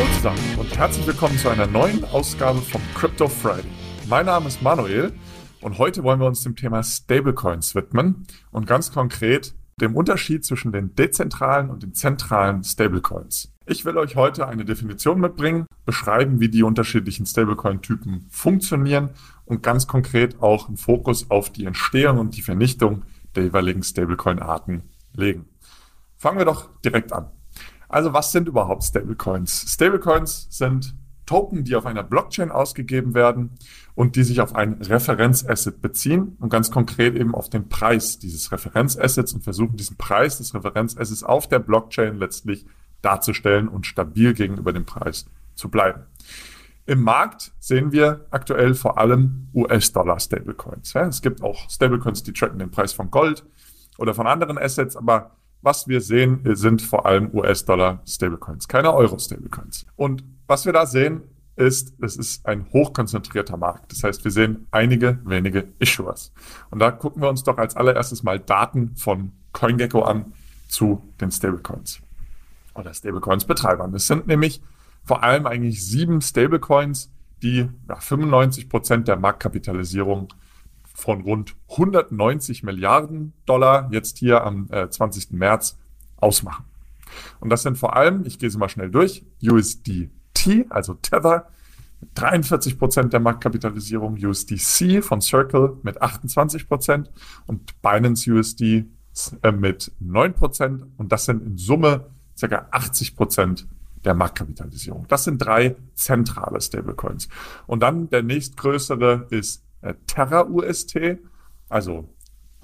Hallo zusammen und herzlich willkommen zu einer neuen Ausgabe vom Crypto Friday. Mein Name ist Manuel und heute wollen wir uns dem Thema Stablecoins widmen und ganz konkret dem Unterschied zwischen den dezentralen und den zentralen Stablecoins. Ich will euch heute eine Definition mitbringen, beschreiben, wie die unterschiedlichen Stablecoin-Typen funktionieren und ganz konkret auch einen Fokus auf die Entstehung und die Vernichtung der jeweiligen Stablecoin-Arten legen. Fangen wir doch direkt an. Also was sind überhaupt Stablecoins? Stablecoins sind Token, die auf einer Blockchain ausgegeben werden und die sich auf ein Referenzasset beziehen und ganz konkret eben auf den Preis dieses Referenzassets und versuchen diesen Preis des Referenzassets auf der Blockchain letztlich darzustellen und stabil gegenüber dem Preis zu bleiben. Im Markt sehen wir aktuell vor allem US-Dollar-Stablecoins. Es gibt auch Stablecoins, die tracken den Preis von Gold oder von anderen Assets, aber was wir sehen, sind vor allem US-Dollar-Stablecoins, keine Euro-Stablecoins. Und was wir da sehen, ist, es ist ein hochkonzentrierter Markt. Das heißt, wir sehen einige wenige Issuers. Und da gucken wir uns doch als allererstes mal Daten von CoinGecko an zu den Stablecoins oder Stablecoins-Betreibern. Es sind nämlich vor allem eigentlich sieben Stablecoins, die ja, 95 Prozent der Marktkapitalisierung von rund 190 Milliarden Dollar jetzt hier am äh, 20. März ausmachen. Und das sind vor allem, ich gehe sie mal schnell durch, USDT, also Tether, mit 43 Prozent der Marktkapitalisierung, USDC von Circle mit 28 Prozent und Binance USD äh, mit 9 Prozent. Und das sind in Summe ca. 80 Prozent der Marktkapitalisierung. Das sind drei zentrale Stablecoins. Und dann der nächstgrößere ist äh, Terra UST, also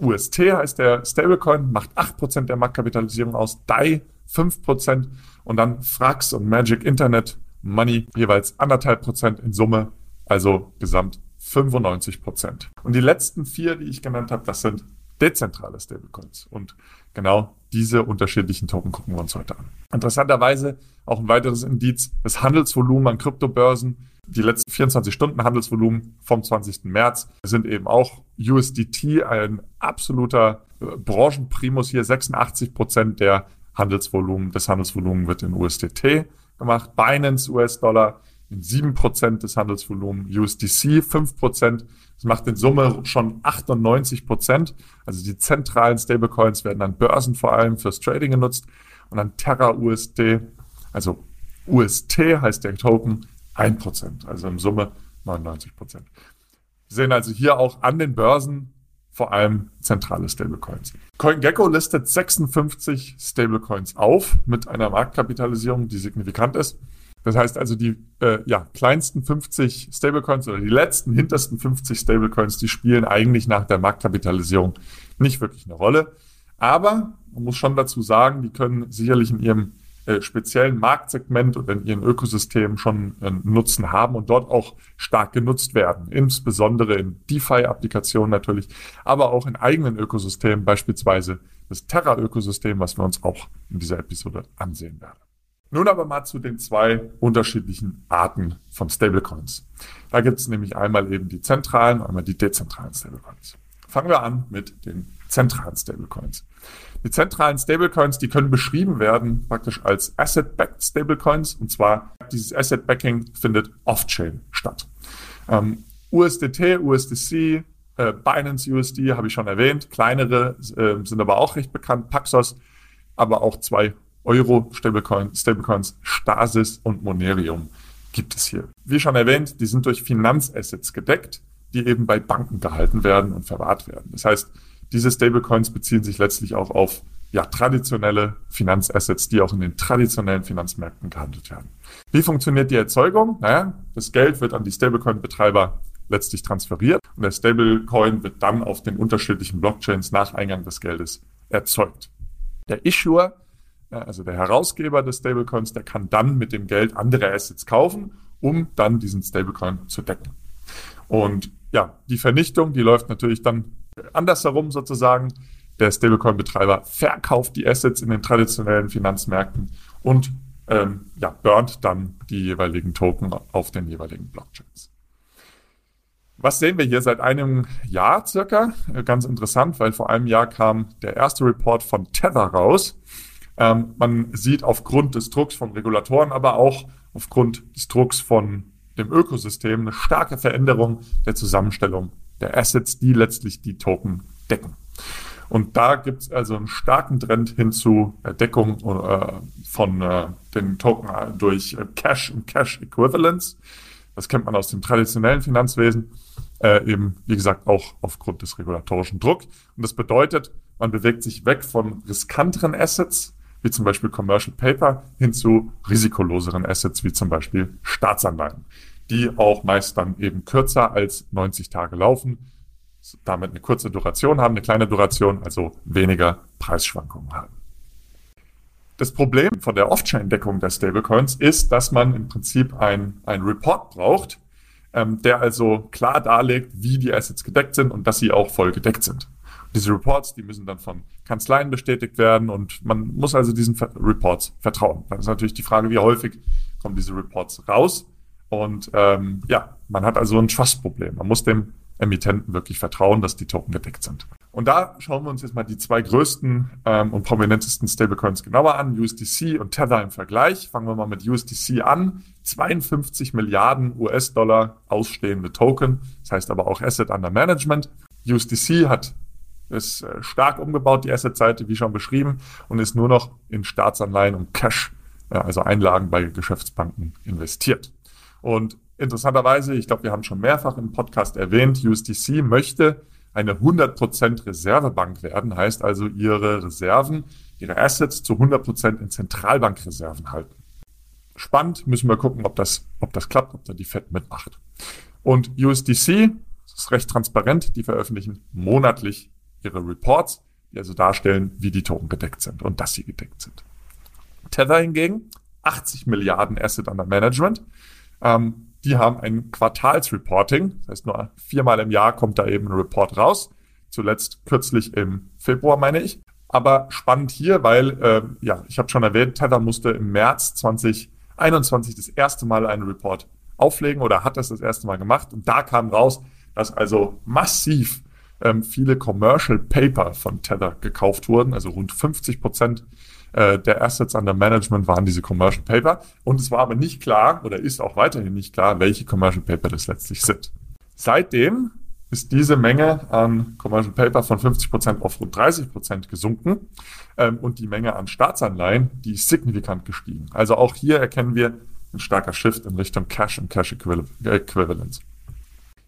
UST heißt der Stablecoin, macht 8% der Marktkapitalisierung aus, DAI 5% und dann Frax und Magic Internet Money jeweils anderthalb Prozent in Summe, also gesamt 95 Prozent. Und die letzten vier, die ich genannt habe, das sind dezentrale Stablecoins. Und genau diese unterschiedlichen Token gucken wir uns heute an. Interessanterweise auch ein weiteres Indiz, das Handelsvolumen an Kryptobörsen. Die letzten 24 Stunden Handelsvolumen vom 20. März sind eben auch USDT ein absoluter äh, Branchenprimus hier. 86 Prozent der Handelsvolumen, des Handelsvolumens wird in USDT gemacht. Binance US-Dollar in 7% des Handelsvolumens, USDC 5%. Das macht in Summe schon 98%. Also die zentralen Stablecoins werden an Börsen vor allem fürs Trading genutzt und an Terra USD, also UST heißt der Token, 1%. Also in Summe 99%. Wir sehen also hier auch an den Börsen vor allem zentrale Stablecoins. CoinGecko listet 56 Stablecoins auf mit einer Marktkapitalisierung, die signifikant ist. Das heißt also, die äh, ja, kleinsten 50 Stablecoins oder die letzten hintersten 50 Stablecoins, die spielen eigentlich nach der Marktkapitalisierung nicht wirklich eine Rolle. Aber man muss schon dazu sagen, die können sicherlich in ihrem äh, speziellen Marktsegment oder in ihren Ökosystemen schon äh, Nutzen haben und dort auch stark genutzt werden. Insbesondere in DeFi-Applikationen natürlich, aber auch in eigenen Ökosystemen, beispielsweise das Terra-Ökosystem, was wir uns auch in dieser Episode ansehen werden. Nun aber mal zu den zwei unterschiedlichen Arten von Stablecoins. Da gibt es nämlich einmal eben die zentralen, einmal die dezentralen Stablecoins. Fangen wir an mit den zentralen Stablecoins. Die zentralen Stablecoins, die können beschrieben werden praktisch als Asset-Backed Stablecoins. Und zwar dieses Asset-Backing findet off-chain statt. Ähm, USDT, USDC, äh, Binance USD habe ich schon erwähnt. Kleinere äh, sind aber auch recht bekannt. Paxos, aber auch zwei Euro-Stablecoins, Stablecoins Stasis und Monerium gibt es hier. Wie schon erwähnt, die sind durch Finanzassets gedeckt, die eben bei Banken gehalten werden und verwahrt werden. Das heißt, diese Stablecoins beziehen sich letztlich auch auf ja, traditionelle Finanzassets, die auch in den traditionellen Finanzmärkten gehandelt werden. Wie funktioniert die Erzeugung? Naja, das Geld wird an die Stablecoin-Betreiber letztlich transferiert und der Stablecoin wird dann auf den unterschiedlichen Blockchains nach Eingang des Geldes erzeugt. Der Issuer, also der Herausgeber des Stablecoins, der kann dann mit dem Geld andere Assets kaufen, um dann diesen Stablecoin zu decken. Und ja, die Vernichtung, die läuft natürlich dann andersherum sozusagen. Der Stablecoin-Betreiber verkauft die Assets in den traditionellen Finanzmärkten und ähm, ja, burnt dann die jeweiligen Token auf den jeweiligen Blockchains. Was sehen wir hier seit einem Jahr circa? Ganz interessant, weil vor einem Jahr kam der erste Report von Tether raus. Ähm, man sieht aufgrund des Drucks von Regulatoren, aber auch aufgrund des Drucks von dem Ökosystem eine starke Veränderung der Zusammenstellung der Assets, die letztlich die Token decken. Und da gibt es also einen starken Trend hin zu Deckung äh, von äh, den Token durch äh, Cash und Cash Equivalents. Das kennt man aus dem traditionellen Finanzwesen, äh, eben wie gesagt auch aufgrund des regulatorischen Druck. Und das bedeutet, man bewegt sich weg von riskanteren Assets, wie zum Beispiel Commercial Paper, hin zu risikoloseren Assets, wie zum Beispiel Staatsanleihen, die auch meist dann eben kürzer als 90 Tage laufen, damit eine kurze Duration haben, eine kleine Duration, also weniger Preisschwankungen haben. Das Problem von der Off-Chain-Deckung der Stablecoins ist, dass man im Prinzip ein, ein Report braucht, ähm, der also klar darlegt, wie die Assets gedeckt sind und dass sie auch voll gedeckt sind. Diese Reports, die müssen dann von Kanzleien bestätigt werden und man muss also diesen Reports vertrauen. Dann ist natürlich die Frage, wie häufig kommen diese Reports raus. Und ähm, ja, man hat also ein Trust-Problem. Man muss dem Emittenten wirklich vertrauen, dass die Token gedeckt sind. Und da schauen wir uns jetzt mal die zwei größten ähm, und prominentesten Stablecoins genauer an, USDC und Tether im Vergleich. Fangen wir mal mit USDC an. 52 Milliarden US-Dollar ausstehende Token, das heißt aber auch Asset Under Management. USDC hat ist äh, stark umgebaut, die Asset-Seite, wie schon beschrieben, und ist nur noch in Staatsanleihen und Cash, also Einlagen bei Geschäftsbanken investiert. Und interessanterweise, ich glaube, wir haben schon mehrfach im Podcast erwähnt, USDC möchte eine 100% Reservebank werden, heißt also ihre Reserven, ihre Assets zu 100% in Zentralbankreserven halten. Spannend, müssen wir gucken, ob das, ob das klappt, ob da die Fed mitmacht. Und USDC, das ist recht transparent, die veröffentlichen monatlich ihre Reports, die also darstellen, wie die Token gedeckt sind und dass sie gedeckt sind. Tether hingegen, 80 Milliarden Asset under Management, ähm, die haben ein Quartalsreporting. Das heißt, nur viermal im Jahr kommt da eben ein Report raus. Zuletzt kürzlich im Februar, meine ich. Aber spannend hier, weil, äh, ja, ich habe schon erwähnt, Tether musste im März 2021 das erste Mal einen Report auflegen oder hat das das erste Mal gemacht. Und da kam raus, dass also massiv ähm, viele Commercial Paper von Tether gekauft wurden, also rund 50 Prozent äh, der Assets under Management waren diese Commercial Paper. Und es war aber nicht klar oder ist auch weiterhin nicht klar, welche Commercial Paper das letztlich sind. Seitdem ist diese Menge an Commercial Paper von 50 Prozent auf rund 30 Prozent gesunken ähm, und die Menge an Staatsanleihen, die ist signifikant gestiegen. Also auch hier erkennen wir ein starker Shift in Richtung Cash und Cash Equivalence.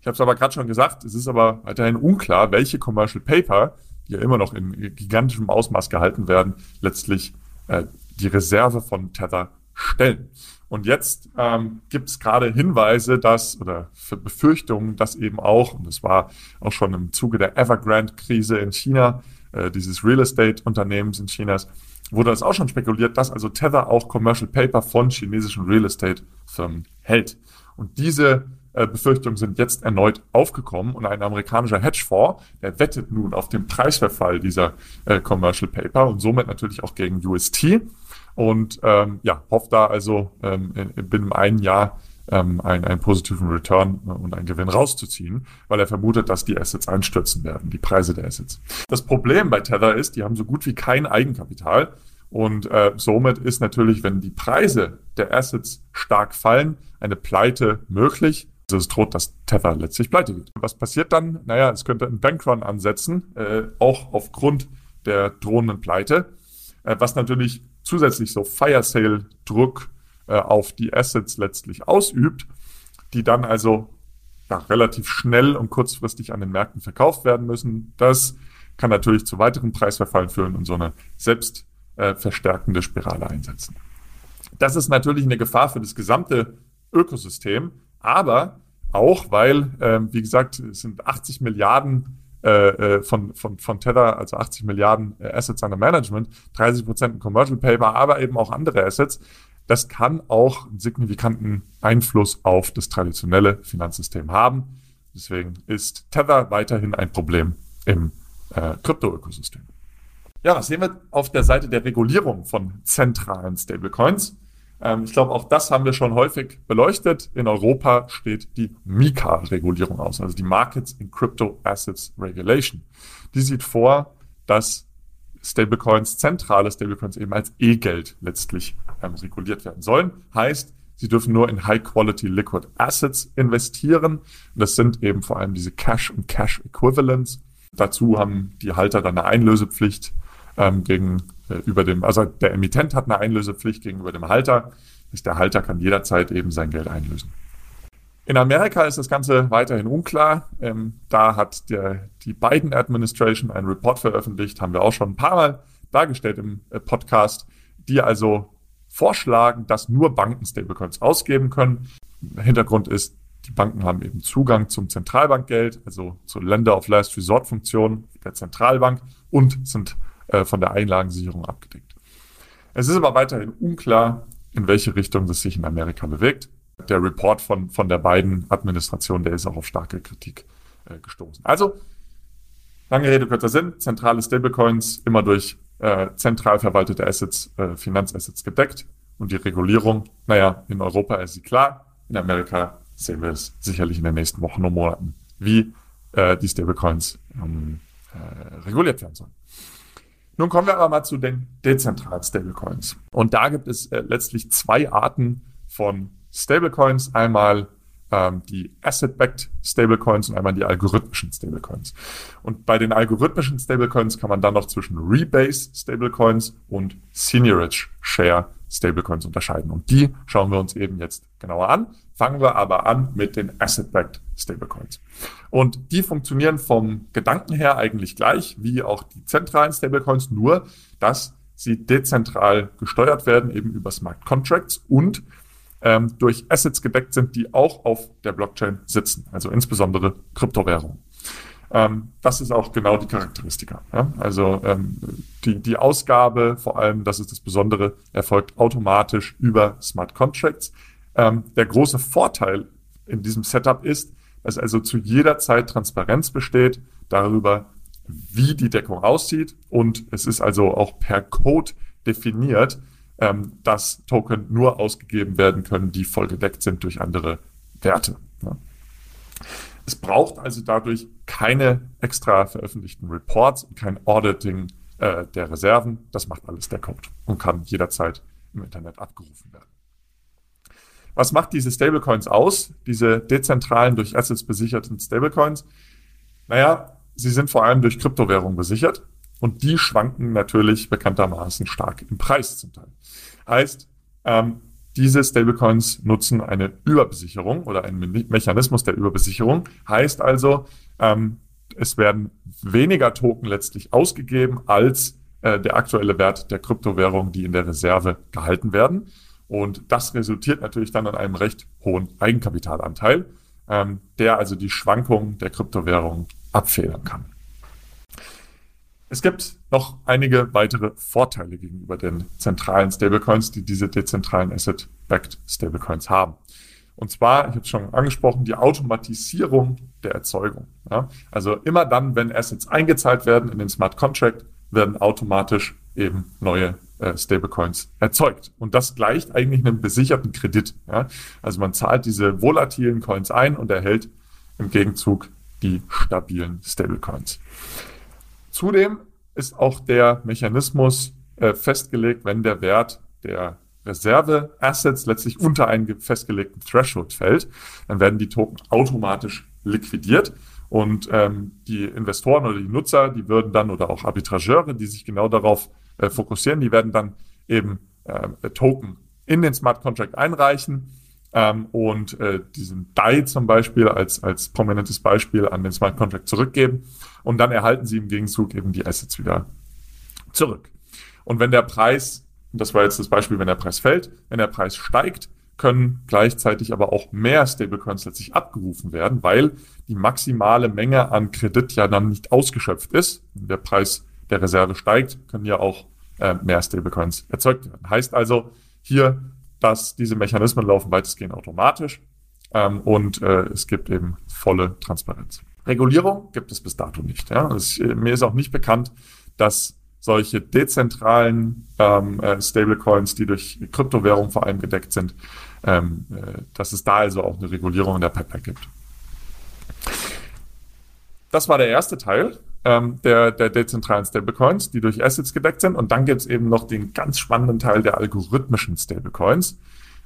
Ich habe es aber gerade schon gesagt, es ist aber weiterhin unklar, welche Commercial Paper ja immer noch in gigantischem Ausmaß gehalten werden, letztlich äh, die Reserve von Tether stellen. Und jetzt ähm, gibt es gerade Hinweise, dass oder Befürchtungen, dass eben auch, und das war auch schon im Zuge der Evergrande-Krise in China, äh, dieses Real Estate-Unternehmens in Chinas, wurde das auch schon spekuliert, dass also Tether auch Commercial Paper von chinesischen Real Estate-Firmen hält. Und diese äh, Befürchtungen sind jetzt erneut aufgekommen und ein amerikanischer Hedgefonds, der wettet nun auf den Preisverfall dieser äh, Commercial Paper und somit natürlich auch gegen UST und ähm, ja, hofft da also ähm, in, binnen einem Jahr ähm, einen, einen positiven Return und einen Gewinn rauszuziehen, weil er vermutet, dass die Assets einstürzen werden, die Preise der Assets. Das Problem bei Tether ist, die haben so gut wie kein Eigenkapital und äh, somit ist natürlich, wenn die Preise der Assets stark fallen, eine Pleite möglich. Es droht, dass Tether letztlich pleite geht. Was passiert dann? Naja, es könnte einen Bankrun ansetzen, äh, auch aufgrund der drohenden Pleite, äh, was natürlich zusätzlich so Fire Sale Druck äh, auf die Assets letztlich ausübt, die dann also ja, relativ schnell und kurzfristig an den Märkten verkauft werden müssen. Das kann natürlich zu weiteren Preisverfallen führen und so eine selbst äh, verstärkende Spirale einsetzen. Das ist natürlich eine Gefahr für das gesamte Ökosystem, aber auch, weil, ähm, wie gesagt, es sind 80 Milliarden äh, äh, von, von, von Tether, also 80 Milliarden äh, Assets under Management, 30 Prozent Commercial Paper, aber eben auch andere Assets. Das kann auch einen signifikanten Einfluss auf das traditionelle Finanzsystem haben. Deswegen ist Tether weiterhin ein Problem im äh, Krypto-Ökosystem. Ja, was sehen wir auf der Seite der Regulierung von zentralen Stablecoins? Ähm, ich glaube, auch das haben wir schon häufig beleuchtet. In Europa steht die MiCA-Regulierung aus, also die Markets in Crypto Assets Regulation. Die sieht vor, dass Stablecoins, zentrale Stablecoins eben als E-Geld letztlich ähm, reguliert werden sollen. Heißt, sie dürfen nur in High-Quality Liquid Assets investieren. Das sind eben vor allem diese Cash und Cash Equivalents. Dazu haben die Halter dann eine Einlösepflicht ähm, gegen über dem, also der Emittent hat eine Einlösepflicht gegenüber dem Halter. Der Halter kann jederzeit eben sein Geld einlösen. In Amerika ist das Ganze weiterhin unklar. Ähm, da hat der, die Biden Administration einen Report veröffentlicht, haben wir auch schon ein paar Mal dargestellt im äh, Podcast, die also vorschlagen, dass nur Banken Stablecoins ausgeben können. Hintergrund ist, die Banken haben eben Zugang zum Zentralbankgeld, also zur Länder of Last Resort Funktion der Zentralbank und sind äh, von der Einlagensicherung abgedeckt. Es ist aber weiterhin unklar, in welche Richtung das sich in Amerika bewegt der Report von, von der beiden Administration, der ist auch auf starke Kritik äh, gestoßen. Also, lange Rede, kurzer Sinn, zentrale Stablecoins immer durch äh, zentral verwaltete Assets, äh, Finanzassets gedeckt. Und die Regulierung, naja, in Europa ist sie klar, in Amerika sehen wir es sicherlich in den nächsten Wochen und Monaten, wie äh, die Stablecoins ähm, äh, reguliert werden sollen. Nun kommen wir aber mal zu den dezentralen Stablecoins. Und da gibt es äh, letztlich zwei Arten von Stablecoins, einmal ähm, die Asset-Backed Stablecoins und einmal die algorithmischen Stablecoins. Und bei den algorithmischen Stablecoins kann man dann noch zwischen Rebase Stablecoins und Seniorage Share Stablecoins unterscheiden. Und die schauen wir uns eben jetzt genauer an. Fangen wir aber an mit den Asset-Backed Stablecoins. Und die funktionieren vom Gedanken her eigentlich gleich wie auch die zentralen Stablecoins, nur dass sie dezentral gesteuert werden, eben über Smart Contracts und ähm, durch Assets gedeckt sind, die auch auf der Blockchain sitzen, also insbesondere Kryptowährungen. Ähm, das ist auch genau die Charakteristika. Ja? Also ähm, die, die Ausgabe, vor allem, das ist das Besondere, erfolgt automatisch über Smart Contracts. Ähm, der große Vorteil in diesem Setup ist, dass also zu jeder Zeit Transparenz besteht darüber, wie die Deckung aussieht und es ist also auch per Code definiert, ähm, dass Token nur ausgegeben werden können, die voll gedeckt sind durch andere Werte. Ja. Es braucht also dadurch keine extra veröffentlichten Reports und kein Auditing äh, der Reserven. Das macht alles der Code und kann jederzeit im Internet abgerufen werden. Was macht diese Stablecoins aus, diese dezentralen, durch Assets besicherten Stablecoins? Naja, sie sind vor allem durch Kryptowährungen besichert und die schwanken natürlich bekanntermaßen stark im Preis zum Teil. Heißt, ähm, diese Stablecoins nutzen eine Überbesicherung oder einen Mechanismus der Überbesicherung. Heißt also, ähm, es werden weniger Token letztlich ausgegeben als äh, der aktuelle Wert der Kryptowährung, die in der Reserve gehalten werden. Und das resultiert natürlich dann in einem recht hohen Eigenkapitalanteil, ähm, der also die Schwankungen der Kryptowährung abfedern kann. Es gibt noch einige weitere Vorteile gegenüber den zentralen Stablecoins, die diese dezentralen Asset-Backed Stablecoins haben. Und zwar, ich habe es schon angesprochen, die Automatisierung der Erzeugung. Ja? Also immer dann, wenn Assets eingezahlt werden in den Smart Contract, werden automatisch eben neue äh, Stablecoins erzeugt. Und das gleicht eigentlich einem besicherten Kredit. Ja? Also man zahlt diese volatilen Coins ein und erhält im Gegenzug die stabilen Stablecoins. Zudem ist auch der Mechanismus äh, festgelegt, wenn der Wert der Reserve-Assets letztlich unter einen festgelegten Threshold fällt, dann werden die Token automatisch liquidiert und ähm, die Investoren oder die Nutzer, die würden dann oder auch Arbitrageure, die sich genau darauf äh, fokussieren, die werden dann eben äh, Token in den Smart Contract einreichen ähm, und äh, diesen DAI zum Beispiel als, als prominentes Beispiel an den Smart Contract zurückgeben und dann erhalten sie im Gegenzug eben die Assets wieder zurück. Und wenn der Preis, das war jetzt das Beispiel, wenn der Preis fällt, wenn der Preis steigt, können gleichzeitig aber auch mehr Stablecoins letztlich abgerufen werden, weil die maximale Menge an Kredit ja dann nicht ausgeschöpft ist. Wenn der Preis der Reserve steigt, können ja auch äh, mehr Stablecoins erzeugt werden. Heißt also, hier dass diese Mechanismen laufen weitestgehend automatisch ähm, und äh, es gibt eben volle Transparenz. Regulierung gibt es bis dato nicht. Ja? Es, mir ist auch nicht bekannt, dass solche dezentralen ähm, äh, Stablecoins, die durch Kryptowährung vor allem gedeckt sind, ähm, äh, dass es da also auch eine Regulierung in der Pipeline gibt. Das war der erste Teil. Ähm, der, der dezentralen Stablecoins, die durch Assets gedeckt sind. Und dann gibt es eben noch den ganz spannenden Teil der algorithmischen Stablecoins.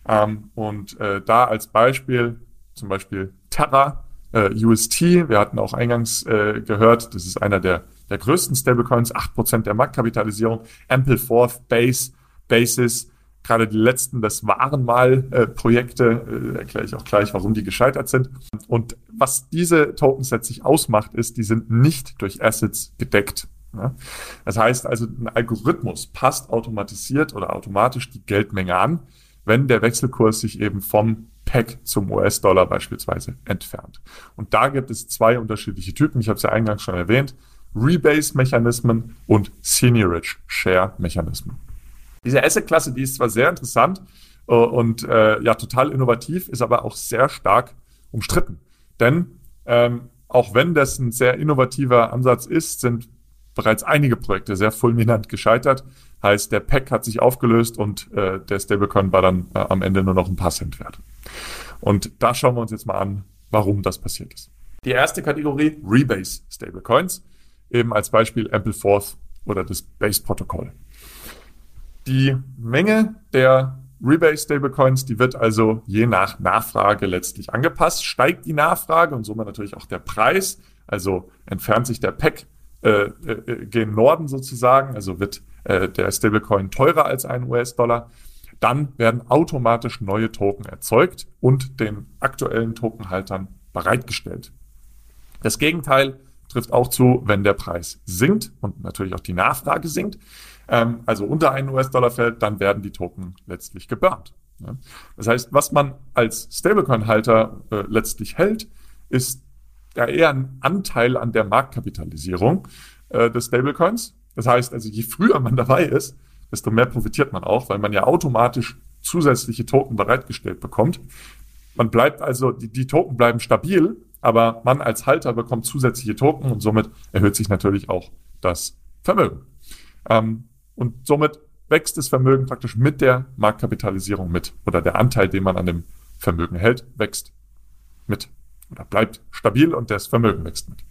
Ähm, und äh, da als Beispiel zum Beispiel Terra, äh, UST, wir hatten auch eingangs äh, gehört, das ist einer der, der größten Stablecoins, acht Prozent der Marktkapitalisierung, Ample Fourth, Base, Basis, gerade die letzten, das waren mal äh, Projekte, äh, erkläre ich auch gleich, warum die gescheitert sind. Und was diese Tokens letztlich ausmacht, ist, die sind nicht durch Assets gedeckt. Ja? Das heißt also, ein Algorithmus passt automatisiert oder automatisch die Geldmenge an, wenn der Wechselkurs sich eben vom Pack zum US-Dollar beispielsweise entfernt. Und da gibt es zwei unterschiedliche Typen. Ich habe es ja eingangs schon erwähnt. Rebase-Mechanismen und Seniorage Share-Mechanismen. Diese Asset-Klasse, die ist zwar sehr interessant äh, und äh, ja total innovativ, ist aber auch sehr stark umstritten. Denn ähm, auch wenn das ein sehr innovativer Ansatz ist, sind bereits einige Projekte sehr fulminant gescheitert. Heißt, der Pack hat sich aufgelöst und äh, der Stablecoin war dann äh, am Ende nur noch ein paar Cent wert. Und da schauen wir uns jetzt mal an, warum das passiert ist. Die erste Kategorie, Rebase Stablecoins, eben als Beispiel Ampleforth oder das Base-Protokoll. Die Menge der Rebase Stablecoins, die wird also je nach Nachfrage letztlich angepasst. Steigt die Nachfrage und somit natürlich auch der Preis, also entfernt sich der Pack äh, äh, gen Norden sozusagen, also wird äh, der Stablecoin teurer als ein US-Dollar, dann werden automatisch neue Token erzeugt und den aktuellen Tokenhaltern bereitgestellt. Das Gegenteil trifft auch zu, wenn der Preis sinkt und natürlich auch die Nachfrage sinkt ähm, also unter einen US-Dollar fällt, dann werden die Token letztlich geburnt. Ja. Das heißt, was man als Stablecoin-Halter äh, letztlich hält, ist ja eher ein Anteil an der Marktkapitalisierung äh, des Stablecoins. Das heißt, also je früher man dabei ist, desto mehr profitiert man auch, weil man ja automatisch zusätzliche Token bereitgestellt bekommt. Man bleibt also, die, die Token bleiben stabil, aber man als Halter bekommt zusätzliche Token und somit erhöht sich natürlich auch das Vermögen. Ähm, und somit wächst das Vermögen praktisch mit der Marktkapitalisierung mit. Oder der Anteil, den man an dem Vermögen hält, wächst mit. Oder bleibt stabil und das Vermögen wächst mit.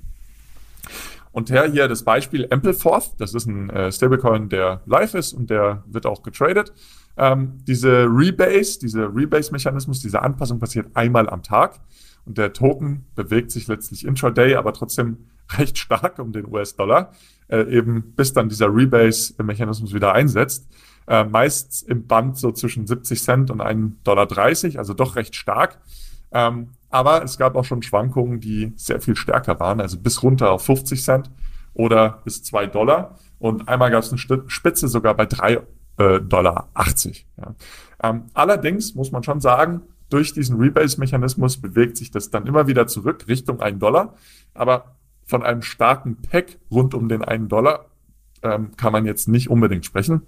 Und her hier das Beispiel Ampleforth, das ist ein äh, Stablecoin, der live ist und der wird auch getradet. Ähm, diese Rebase, dieser Rebase-Mechanismus, diese Anpassung passiert einmal am Tag und der Token bewegt sich letztlich intraday, aber trotzdem recht stark um den US-Dollar äh, eben bis dann dieser Rebase-Mechanismus wieder einsetzt. Äh, meist im Band so zwischen 70 Cent und 1,30 Dollar, also doch recht stark. Ähm, aber es gab auch schon Schwankungen, die sehr viel stärker waren, also bis runter auf 50 Cent oder bis 2 Dollar. Und einmal gab es eine Spitze sogar bei 3,80 äh, Dollar. Ja. Ähm, allerdings muss man schon sagen, durch diesen Rebase-Mechanismus bewegt sich das dann immer wieder zurück Richtung 1 Dollar. Aber von einem starken Pack rund um den einen Dollar ähm, kann man jetzt nicht unbedingt sprechen.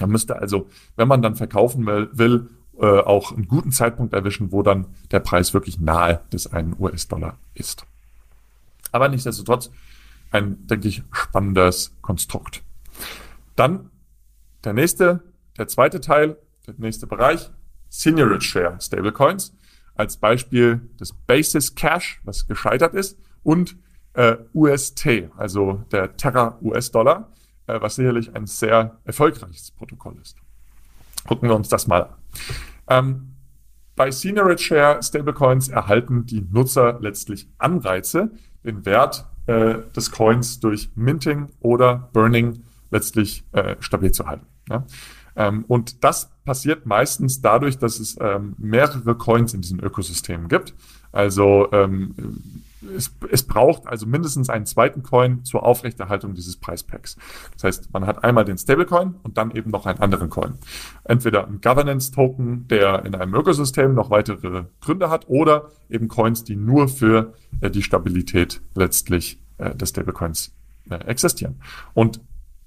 Man müsste also, wenn man dann verkaufen will, will äh, auch einen guten Zeitpunkt erwischen, wo dann der Preis wirklich nahe des einen US-Dollar ist. Aber nichtsdestotrotz ein, denke ich, spannendes Konstrukt. Dann der nächste, der zweite Teil, der nächste Bereich, Seniorage Share Stablecoins. Als Beispiel des Basis Cash, was gescheitert ist, und äh, UST, also der Terra US-Dollar, äh, was sicherlich ein sehr erfolgreiches Protokoll ist. Gucken wir uns das mal an. Ähm, bei Seniorage Share Stablecoins erhalten die Nutzer letztlich Anreize, den Wert äh, des Coins durch Minting oder Burning letztlich äh, stabil zu halten. Ja? Ähm, und das passiert meistens dadurch, dass es ähm, mehrere Coins in diesen Ökosystemen gibt. Also ähm, es, es braucht also mindestens einen zweiten Coin zur Aufrechterhaltung dieses Preispacks. Das heißt, man hat einmal den Stablecoin und dann eben noch einen anderen Coin. Entweder ein Governance-Token, der in einem Ökosystem noch weitere Gründe hat, oder eben Coins, die nur für äh, die Stabilität letztlich äh, des Stablecoins äh, existieren. Und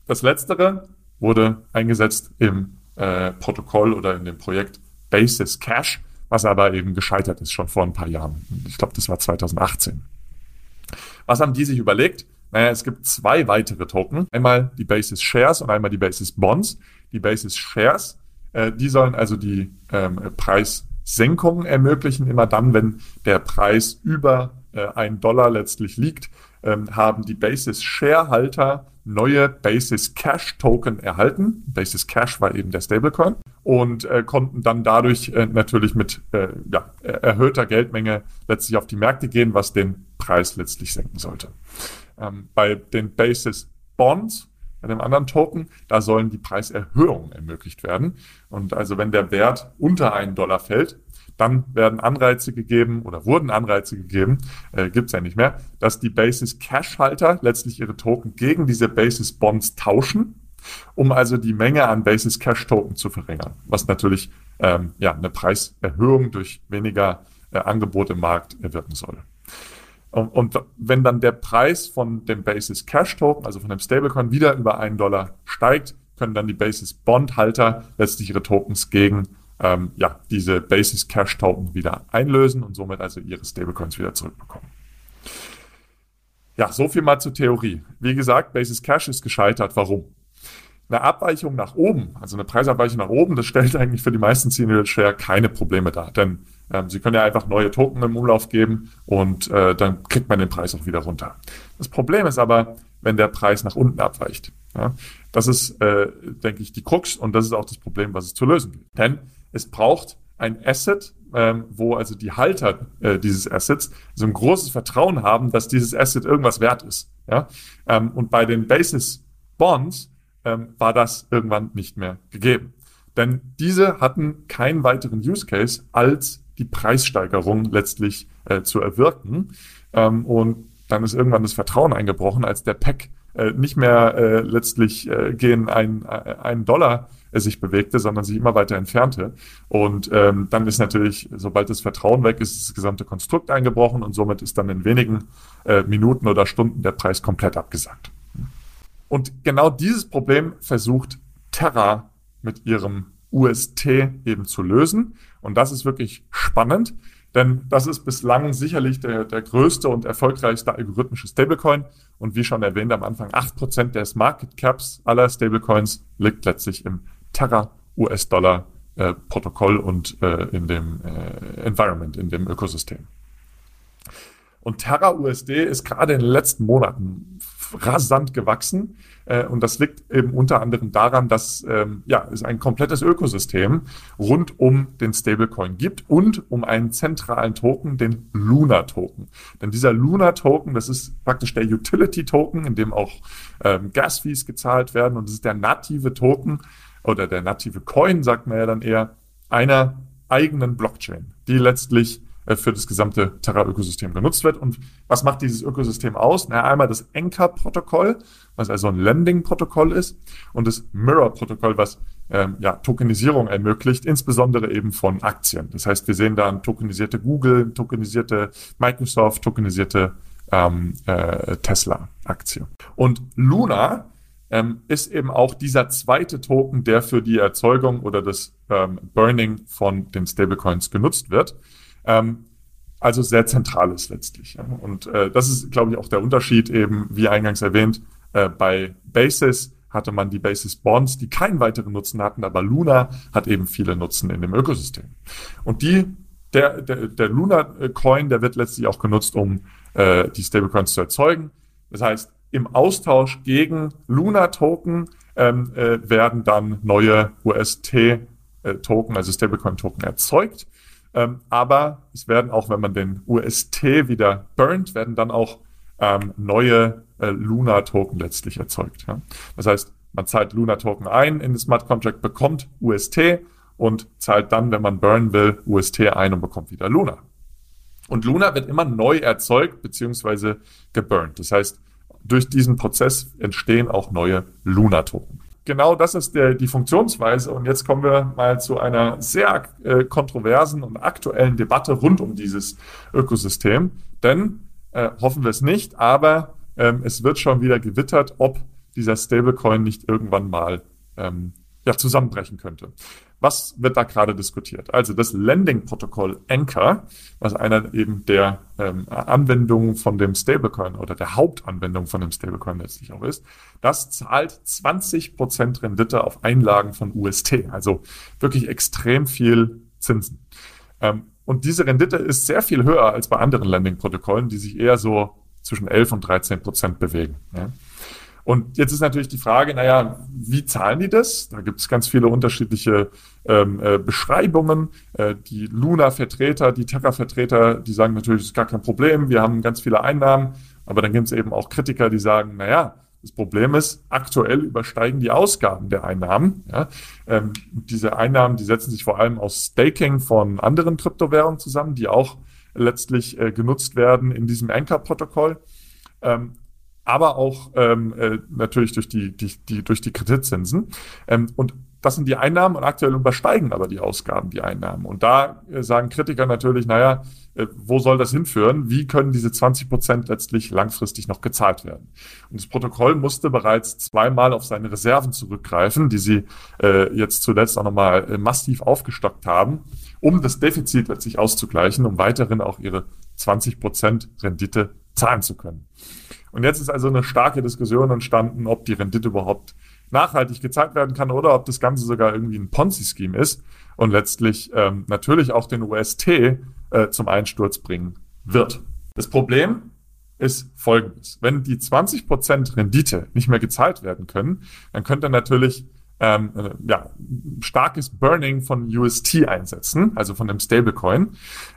das Letztere wurde eingesetzt im äh, Protokoll oder in dem Projekt Basis Cash was aber eben gescheitert ist schon vor ein paar Jahren. Ich glaube, das war 2018. Was haben die sich überlegt? Naja, es gibt zwei weitere Token. Einmal die Basis Shares und einmal die Basis Bonds. Die Basis Shares, äh, die sollen also die ähm, Preissenkungen ermöglichen, immer dann, wenn der Preis über äh, einen Dollar letztlich liegt, ähm, haben die Basis Sharehalter neue Basis Cash Token erhalten. Basis Cash war eben der Stablecoin und äh, konnten dann dadurch äh, natürlich mit äh, ja, erhöhter Geldmenge letztlich auf die Märkte gehen, was den Preis letztlich senken sollte. Ähm, bei den Basis Bonds bei dem anderen Token, da sollen die Preiserhöhungen ermöglicht werden. Und also wenn der Wert unter einen Dollar fällt, dann werden Anreize gegeben oder wurden Anreize gegeben, äh, gibt es ja nicht mehr, dass die Basis Cash-Halter letztlich ihre Token gegen diese Basis Bonds tauschen, um also die Menge an Basis Cash Token zu verringern, was natürlich ähm, ja eine Preiserhöhung durch weniger äh, Angebot im Markt erwirken soll. Und, und wenn dann der Preis von dem Basis Cash Token, also von dem Stablecoin, wieder über einen Dollar steigt, können dann die Basis Bond Halter letztlich ihre Tokens gegen ähm, ja, diese Basis Cash Token wieder einlösen und somit also ihre Stablecoins wieder zurückbekommen. Ja, so viel mal zur Theorie. Wie gesagt, Basis Cash ist gescheitert. Warum? Eine Abweichung nach oben, also eine Preisabweichung nach oben, das stellt eigentlich für die meisten Senior Share keine Probleme dar. Denn ähm, Sie können ja einfach neue Token im Umlauf geben und äh, dann kriegt man den Preis auch wieder runter. Das Problem ist aber, wenn der Preis nach unten abweicht. Ja, das ist, äh, denke ich, die Krux und das ist auch das Problem, was es zu lösen gilt. Denn es braucht ein Asset, ähm, wo also die Halter äh, dieses Assets so ein großes Vertrauen haben, dass dieses Asset irgendwas wert ist. Ja? Ähm, und bei den Basis Bonds ähm, war das irgendwann nicht mehr gegeben. Denn diese hatten keinen weiteren Use Case, als die Preissteigerung letztlich äh, zu erwirken. Ähm, und dann ist irgendwann das Vertrauen eingebrochen, als der Pack äh, nicht mehr äh, letztlich äh, gegen ein, äh, einen Dollar äh, sich bewegte, sondern sich immer weiter entfernte. Und ähm, dann ist natürlich, sobald das Vertrauen weg ist, das gesamte Konstrukt eingebrochen und somit ist dann in wenigen äh, Minuten oder Stunden der Preis komplett abgesagt. Und genau dieses Problem versucht Terra mit ihrem UST eben zu lösen. Und das ist wirklich spannend, denn das ist bislang sicherlich der, der größte und erfolgreichste algorithmische Stablecoin. Und wie schon erwähnt am Anfang, acht Prozent des Market Caps aller Stablecoins liegt letztlich im Terra US-Dollar äh, Protokoll und äh, in dem äh, Environment, in dem Ökosystem. Und Terra USD ist gerade in den letzten Monaten rasant gewachsen. Äh, und das liegt eben unter anderem daran, dass ähm, ja, es ein komplettes Ökosystem rund um den Stablecoin gibt und um einen zentralen Token, den Luna-Token. Denn dieser Luna-Token, das ist praktisch der Utility-Token, in dem auch ähm, Gas-Fees gezahlt werden. Und das ist der native Token oder der native Coin, sagt man ja dann eher, einer eigenen Blockchain, die letztlich äh, für das gesamte Terra-Ökosystem genutzt wird. Und was macht dieses Ökosystem aus? Na, einmal das Anchor-Protokoll, was also ein Lending-Protokoll ist, und das Mirror-Protokoll, was ähm, ja, Tokenisierung ermöglicht, insbesondere eben von Aktien. Das heißt, wir sehen da ein tokenisierte Google, tokenisierte Microsoft, tokenisierte ähm, äh, Tesla-Aktie. Und Luna ähm, ist eben auch dieser zweite Token, der für die Erzeugung oder das ähm, Burning von den Stablecoins genutzt wird. Ähm, also sehr zentral ist letztlich. Ja. Und äh, das ist, glaube ich, auch der Unterschied eben, wie eingangs erwähnt, äh, bei Basis hatte man die Basis Bonds, die keinen weiteren Nutzen hatten, aber Luna hat eben viele Nutzen in dem Ökosystem. Und die, der, der, der Luna Coin, der wird letztlich auch genutzt, um äh, die Stablecoins zu erzeugen. Das heißt, im Austausch gegen Luna Token ähm, äh, werden dann neue UST Token, also Stablecoin Token erzeugt. Ähm, aber es werden auch, wenn man den UST wieder burnt, werden dann auch ähm, neue äh, Luna-Token letztlich erzeugt. Ja? Das heißt, man zahlt Luna-Token ein in das Smart Contract, bekommt UST und zahlt dann, wenn man burnen will, UST ein und bekommt wieder Luna. Und Luna wird immer neu erzeugt beziehungsweise geburnt. Das heißt, durch diesen Prozess entstehen auch neue Luna-Token genau das ist der, die Funktionsweise. Und jetzt kommen wir mal zu einer sehr äh, kontroversen und aktuellen Debatte rund um dieses Ökosystem. Denn äh, hoffen wir es nicht, aber ähm, es wird schon wieder gewittert, ob dieser Stablecoin nicht irgendwann mal ähm, ja, zusammenbrechen könnte. Was wird da gerade diskutiert? Also das Lending-Protokoll Anchor, was einer eben der ähm, Anwendungen von dem Stablecoin oder der Hauptanwendung von dem Stablecoin letztlich auch ist, das zahlt 20% Rendite auf Einlagen von UST, also wirklich extrem viel Zinsen. Ähm, und diese Rendite ist sehr viel höher als bei anderen Lending-Protokollen, die sich eher so zwischen 11 und 13 Prozent bewegen. Ja. Und jetzt ist natürlich die Frage, naja, wie zahlen die das? Da gibt es ganz viele unterschiedliche ähm, äh, Beschreibungen. Äh, die Luna-Vertreter, die Terra-Vertreter, die sagen natürlich, das ist gar kein Problem, wir haben ganz viele Einnahmen. Aber dann gibt es eben auch Kritiker, die sagen, naja, das Problem ist, aktuell übersteigen die Ausgaben der Einnahmen. Ja. Ähm, diese Einnahmen, die setzen sich vor allem aus Staking von anderen Kryptowährungen zusammen, die auch letztlich äh, genutzt werden in diesem Anchor-Protokoll. Ähm, aber auch ähm, äh, natürlich durch die, die, die, durch die Kreditzinsen. Ähm, und das sind die Einnahmen und aktuell übersteigen aber die Ausgaben die Einnahmen. Und da äh, sagen Kritiker natürlich, naja, äh, wo soll das hinführen? Wie können diese 20 Prozent letztlich langfristig noch gezahlt werden? Und das Protokoll musste bereits zweimal auf seine Reserven zurückgreifen, die sie äh, jetzt zuletzt auch nochmal äh, massiv aufgestockt haben, um das Defizit letztlich auszugleichen, um weiterhin auch ihre 20 Prozent Rendite zahlen zu können. Und jetzt ist also eine starke Diskussion entstanden, ob die Rendite überhaupt nachhaltig gezahlt werden kann oder ob das Ganze sogar irgendwie ein Ponzi-Scheme ist und letztlich ähm, natürlich auch den UST äh, zum Einsturz bringen wird. Das Problem ist folgendes. Wenn die 20% Rendite nicht mehr gezahlt werden können, dann könnte natürlich ähm, äh, ja, starkes Burning von UST einsetzen, also von dem Stablecoin.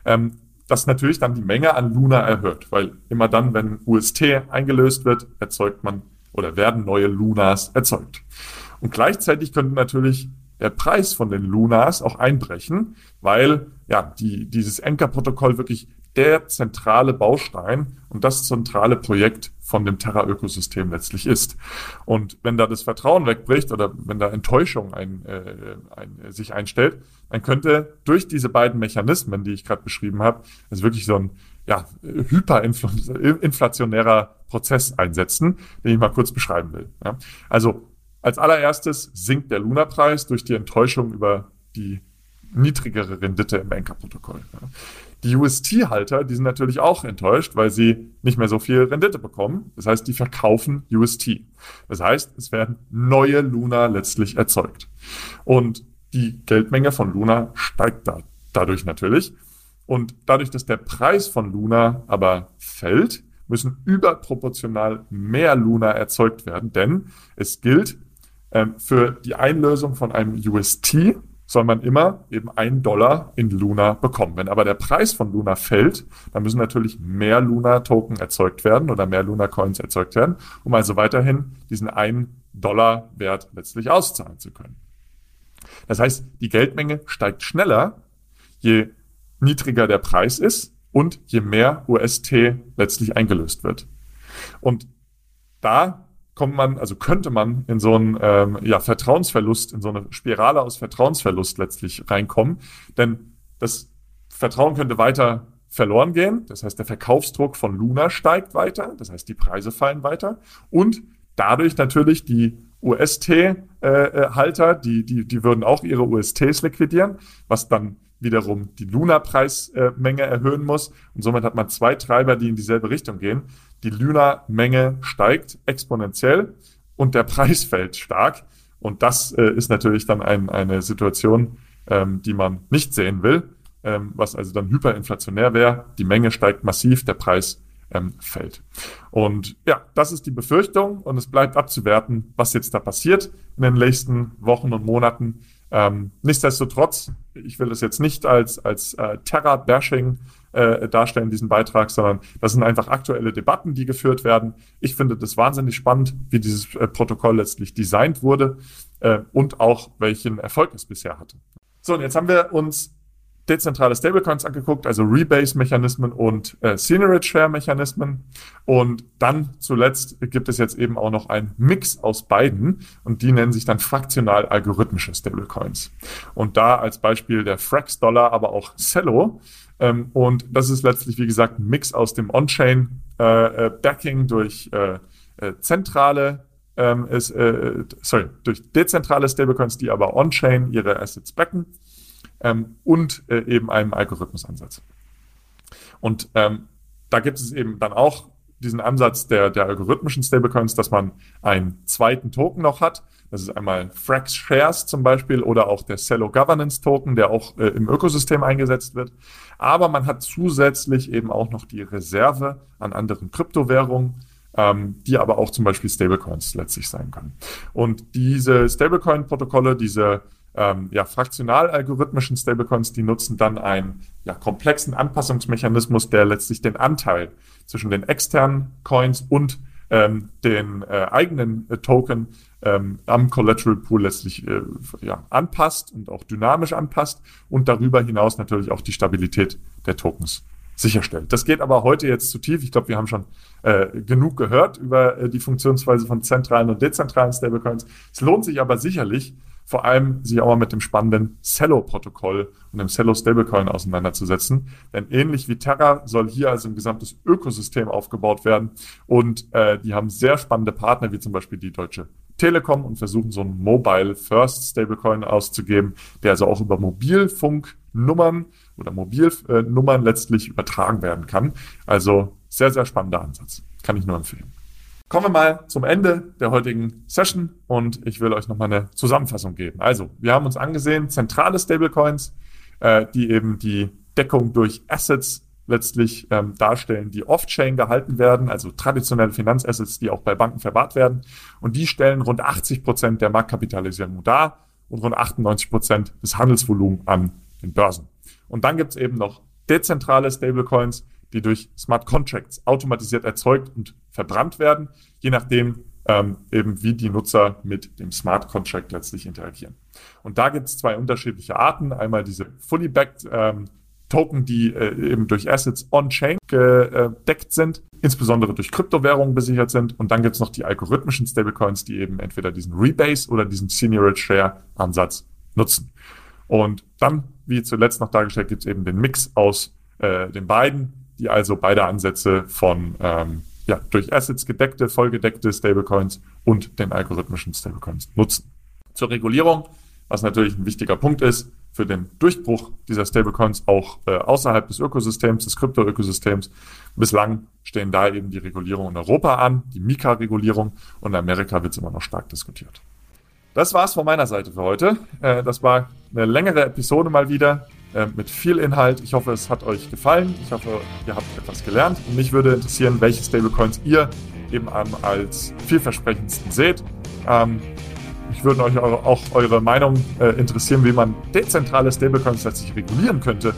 Ähm, das natürlich dann die Menge an Luna erhöht, weil immer dann, wenn UST eingelöst wird, erzeugt man oder werden neue Lunas erzeugt. Und gleichzeitig könnte natürlich der Preis von den Lunas auch einbrechen, weil ja die, dieses Anchor-Protokoll wirklich der zentrale Baustein und das zentrale Projekt von dem Terra-Ökosystem letztlich ist. Und wenn da das Vertrauen wegbricht oder wenn da Enttäuschung ein, äh, ein, sich einstellt, dann könnte durch diese beiden Mechanismen, die ich gerade beschrieben habe, es wirklich so ein ja, hyperinflationärer Prozess einsetzen, den ich mal kurz beschreiben will. Ja. Also als allererstes sinkt der Luna-Preis durch die Enttäuschung über die niedrigere Rendite im Anchor-Protokoll. Ja. Die UST-Halter, die sind natürlich auch enttäuscht, weil sie nicht mehr so viel Rendite bekommen. Das heißt, die verkaufen UST. Das heißt, es werden neue Luna letztlich erzeugt. Und die Geldmenge von Luna steigt da, dadurch natürlich. Und dadurch, dass der Preis von Luna aber fällt, müssen überproportional mehr Luna erzeugt werden, denn es gilt ähm, für die Einlösung von einem UST soll man immer eben einen Dollar in Luna bekommen. Wenn aber der Preis von Luna fällt, dann müssen natürlich mehr Luna-Token erzeugt werden oder mehr Luna-Coins erzeugt werden, um also weiterhin diesen einen Dollar Wert letztlich auszahlen zu können. Das heißt, die Geldmenge steigt schneller, je niedriger der Preis ist und je mehr UST letztlich eingelöst wird. Und da kommt man, also könnte man in so einen ähm, ja, Vertrauensverlust, in so eine Spirale aus Vertrauensverlust letztlich reinkommen. Denn das Vertrauen könnte weiter verloren gehen. Das heißt, der Verkaufsdruck von Luna steigt weiter. Das heißt, die Preise fallen weiter. Und dadurch natürlich die UST-Halter, äh, die, die, die würden auch ihre USTs liquidieren, was dann wiederum die Luna-Preismenge erhöhen muss. Und somit hat man zwei Treiber, die in dieselbe Richtung gehen. Die Luna-Menge steigt exponentiell und der Preis fällt stark. Und das äh, ist natürlich dann ein, eine Situation, ähm, die man nicht sehen will, ähm, was also dann hyperinflationär wäre. Die Menge steigt massiv, der Preis ähm, fällt. Und ja, das ist die Befürchtung und es bleibt abzuwerten, was jetzt da passiert in den nächsten Wochen und Monaten. Ähm, nichtsdestotrotz, ich will das jetzt nicht als, als äh, Terra-Bashing äh, darstellen, diesen Beitrag, sondern das sind einfach aktuelle Debatten, die geführt werden. Ich finde das wahnsinnig spannend, wie dieses äh, Protokoll letztlich designt wurde äh, und auch welchen Erfolg es bisher hatte. So, und jetzt haben wir uns dezentrale Stablecoins angeguckt, also Rebase-Mechanismen und äh, Seigniorage-Share-Mechanismen. Und dann zuletzt gibt es jetzt eben auch noch einen Mix aus beiden und die nennen sich dann fraktional algorithmische Stablecoins. Und da als Beispiel der Frax-Dollar, aber auch Cello. Ähm, und das ist letztlich, wie gesagt, ein Mix aus dem On-Chain-Backing äh, äh durch äh, äh, zentrale ähm, ist, äh, sorry, durch dezentrale Stablecoins, die aber on-chain ihre Assets backen ähm, und äh, eben einem Algorithmusansatz. Und ähm, da gibt es eben dann auch diesen Ansatz der, der algorithmischen Stablecoins, dass man einen zweiten Token noch hat. Das ist einmal Frax Shares zum Beispiel oder auch der Cello Governance Token, der auch äh, im Ökosystem eingesetzt wird. Aber man hat zusätzlich eben auch noch die Reserve an anderen Kryptowährungen, ähm, die aber auch zum Beispiel Stablecoins letztlich sein können. Und diese Stablecoin-Protokolle, diese ähm, ja, fraktional-algorithmischen Stablecoins, die nutzen dann einen ja, komplexen Anpassungsmechanismus, der letztlich den Anteil zwischen den externen Coins und ähm, den äh, eigenen äh, Token ähm, am Collateral Pool letztlich äh, ja, anpasst und auch dynamisch anpasst und darüber hinaus natürlich auch die Stabilität der Tokens sicherstellt. Das geht aber heute jetzt zu tief. Ich glaube, wir haben schon äh, genug gehört über äh, die Funktionsweise von zentralen und dezentralen Stablecoins. Es lohnt sich aber sicherlich, vor allem sich auch mal mit dem spannenden Cello-Protokoll und dem Cello-Stablecoin auseinanderzusetzen. Denn ähnlich wie Terra soll hier also ein gesamtes Ökosystem aufgebaut werden. Und äh, die haben sehr spannende Partner, wie zum Beispiel die Deutsche Telekom und versuchen so einen Mobile First Stablecoin auszugeben, der also auch über Mobilfunknummern oder Mobilnummern letztlich übertragen werden kann. Also sehr, sehr spannender Ansatz. Kann ich nur empfehlen. Kommen wir mal zum Ende der heutigen Session und ich will euch nochmal eine Zusammenfassung geben. Also, wir haben uns angesehen, zentrale Stablecoins, äh, die eben die Deckung durch Assets letztlich ähm, darstellen, die off-chain gehalten werden, also traditionelle Finanzassets, die auch bei Banken verwahrt werden. Und die stellen rund 80 Prozent der Marktkapitalisierung dar und rund 98 Prozent des Handelsvolumens an den Börsen. Und dann gibt's eben noch dezentrale Stablecoins, die durch Smart Contracts automatisiert erzeugt und verbrannt werden, je nachdem ähm, eben wie die Nutzer mit dem Smart Contract letztlich interagieren. Und da gibt es zwei unterschiedliche Arten. Einmal diese fully backed ähm, Token, die äh, eben durch Assets on-chain gedeckt sind, insbesondere durch Kryptowährungen besichert sind. Und dann gibt es noch die algorithmischen Stablecoins, die eben entweder diesen Rebase oder diesen Senior Share Ansatz nutzen. Und dann, wie zuletzt noch dargestellt, gibt es eben den Mix aus äh, den beiden, die also beide Ansätze von ähm, ja, durch Assets gedeckte, vollgedeckte Stablecoins und den algorithmischen Stablecoins nutzen. Zur Regulierung, was natürlich ein wichtiger Punkt ist, für den Durchbruch dieser Stablecoins auch äh, außerhalb des Ökosystems, des Krypto-Ökosystems. Bislang stehen da eben die Regulierungen in Europa an, die Mika-Regulierung und in Amerika wird es immer noch stark diskutiert. Das war's von meiner Seite für heute. Äh, das war eine längere Episode mal wieder. Äh, mit viel Inhalt. Ich hoffe, es hat euch gefallen. Ich hoffe, ihr habt etwas gelernt. Und mich würde interessieren, welche Stablecoins ihr eben als vielversprechendsten seht. Ähm, ich würde euch auch eure Meinung äh, interessieren, wie man dezentrale Stablecoins letztlich regulieren könnte.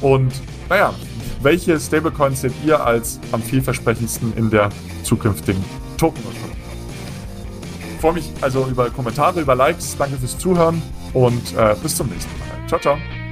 Und naja, welche Stablecoins seht ihr als am vielversprechendsten in der zukünftigen Tokenökonomie? Ich freue mich also über Kommentare, über Likes. Danke fürs Zuhören und äh, bis zum nächsten Mal. Ciao, ciao.